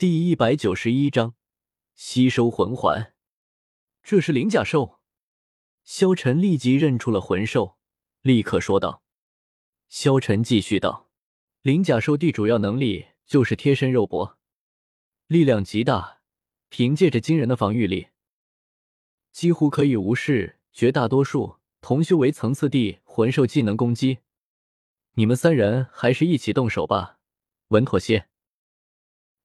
第一百九十一章吸收魂环。这是灵甲兽。萧晨立即认出了魂兽，立刻说道。萧晨继续道：“灵甲兽的主要能力就是贴身肉搏，力量极大，凭借着惊人的防御力，几乎可以无视绝大多数同修为层次的魂兽技能攻击。你们三人还是一起动手吧，稳妥些。”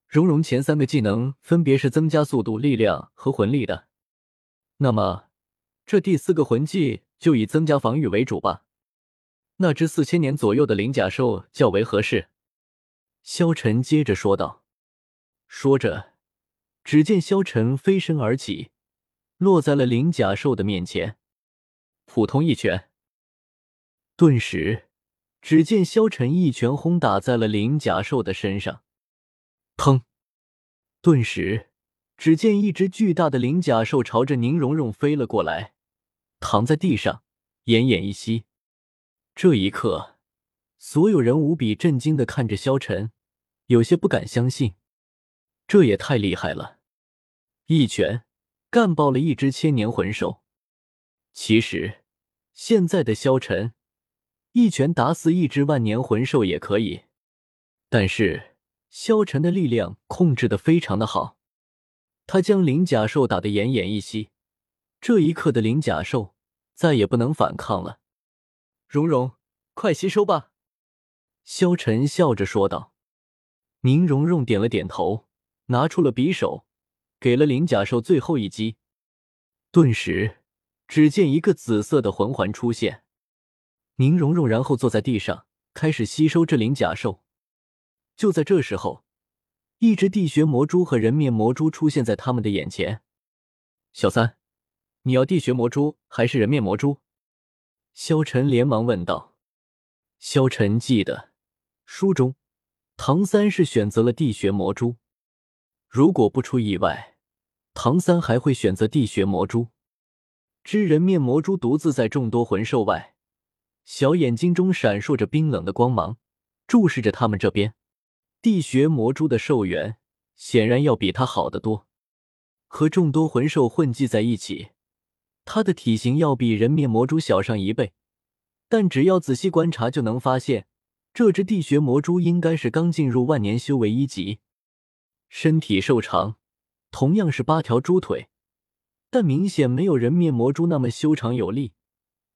蓉蓉前三个技能分别是增加速度、力量和魂力的，那么这第四个魂技就以增加防御为主吧。那只四千年左右的灵甲兽较为合适。萧晨接着说道。说着，只见萧晨飞身而起，落在了灵甲兽的面前，普通一拳。顿时，只见萧晨一拳轰打在了灵甲兽的身上。砰！顿时，只见一只巨大的灵甲兽朝着宁荣荣飞了过来，躺在地上，奄奄一息。这一刻，所有人无比震惊的看着萧晨，有些不敢相信，这也太厉害了！一拳干爆了一只千年魂兽。其实，现在的萧晨，一拳打死一只万年魂兽也可以，但是。萧晨的力量控制的非常的好，他将灵甲兽打得奄奄一息。这一刻的灵甲兽再也不能反抗了。蓉蓉，快吸收吧！萧晨笑着说道。宁荣荣点了点头，拿出了匕首，给了灵甲兽最后一击。顿时，只见一个紫色的魂环出现。宁荣荣然后坐在地上，开始吸收这灵甲兽。就在这时候，一只地穴魔蛛和人面魔蛛出现在他们的眼前。小三，你要地穴魔蛛还是人面魔蛛？萧晨连忙问道。萧晨记得书中，唐三是选择了地穴魔蛛。如果不出意外，唐三还会选择地穴魔蛛。知人面魔蛛独自在众多魂兽外，小眼睛中闪烁着冰冷的光芒，注视着他们这边。地穴魔蛛的寿元显然要比他好得多，和众多魂兽混迹在一起，它的体型要比人面魔蛛小上一倍。但只要仔细观察，就能发现这只地穴魔蛛应该是刚进入万年修为一级，身体瘦长，同样是八条猪腿，但明显没有人面魔蛛那么修长有力。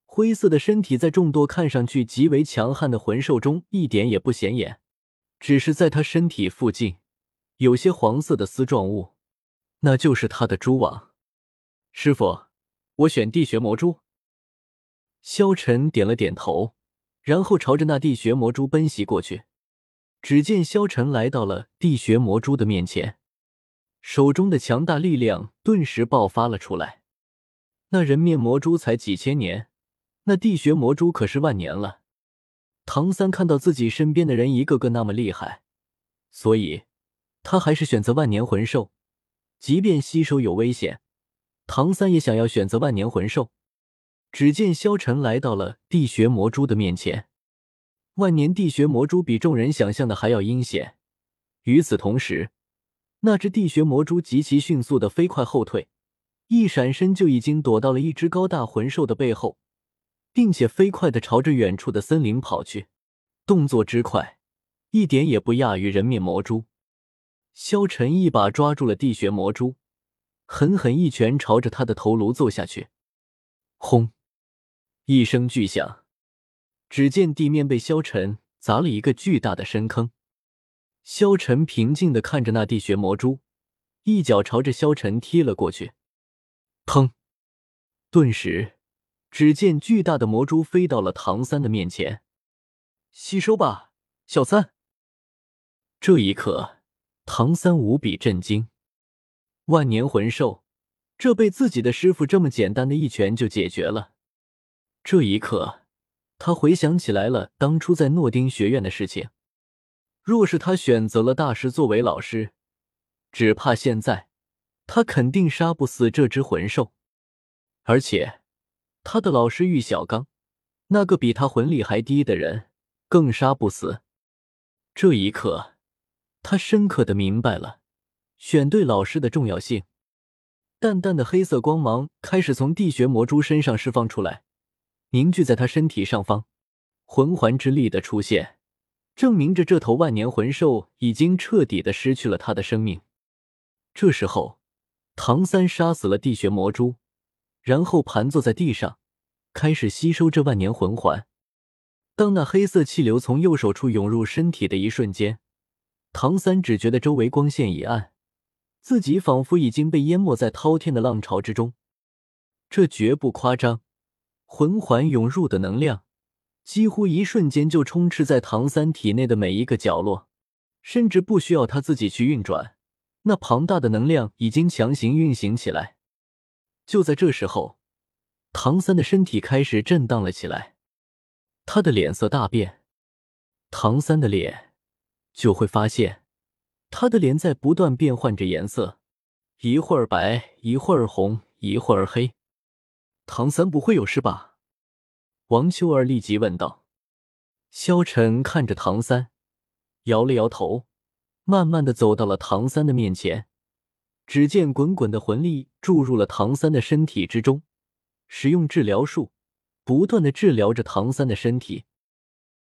灰色的身体在众多看上去极为强悍的魂兽中一点也不显眼。只是在他身体附近，有些黄色的丝状物，那就是他的蛛网。师傅，我选地穴魔蛛。萧晨点了点头，然后朝着那地穴魔蛛奔袭过去。只见萧晨来到了地穴魔蛛的面前，手中的强大力量顿时爆发了出来。那人面魔蛛才几千年，那地穴魔蛛可是万年了。唐三看到自己身边的人一个个那么厉害，所以他还是选择万年魂兽，即便吸收有危险，唐三也想要选择万年魂兽。只见萧晨来到了地穴魔蛛的面前，万年地穴魔蛛比众人想象的还要阴险。与此同时，那只地穴魔蛛极其迅速的飞快后退，一闪身就已经躲到了一只高大魂兽的背后。并且飞快的朝着远处的森林跑去，动作之快，一点也不亚于人面魔蛛。萧晨一把抓住了地穴魔蛛，狠狠一拳朝着他的头颅揍下去。轰！一声巨响，只见地面被萧晨砸了一个巨大的深坑。萧晨平静的看着那地穴魔蛛，一脚朝着萧晨踢了过去。砰！顿时。只见巨大的魔蛛飞到了唐三的面前，吸收吧，小三。这一刻，唐三无比震惊，万年魂兽，这被自己的师傅这么简单的一拳就解决了。这一刻，他回想起来了当初在诺丁学院的事情。若是他选择了大师作为老师，只怕现在他肯定杀不死这只魂兽，而且。他的老师玉小刚，那个比他魂力还低的人，更杀不死。这一刻，他深刻的明白了选对老师的重要性。淡淡的黑色光芒开始从地穴魔蛛身上释放出来，凝聚在他身体上方。魂环之力的出现，证明着这头万年魂兽已经彻底的失去了他的生命。这时候，唐三杀死了地穴魔蛛，然后盘坐在地上，开始吸收这万年魂环。当那黑色气流从右手处涌入身体的一瞬间，唐三只觉得周围光线一暗，自己仿佛已经被淹没在滔天的浪潮之中。这绝不夸张，魂环涌入的能量几乎一瞬间就充斥在唐三体内的每一个角落，甚至不需要他自己去运转，那庞大的能量已经强行运行起来。就在这时候，唐三的身体开始震荡了起来，他的脸色大变。唐三的脸。就会发现，他的脸在不断变换着颜色，一会儿白，一会儿红，一会儿黑。唐三不会有事吧？王秋儿立即问道。萧晨看着唐三，摇了摇头，慢慢的走到了唐三的面前。只见滚滚的魂力注入了唐三的身体之中，使用治疗术，不断的治疗着唐三的身体。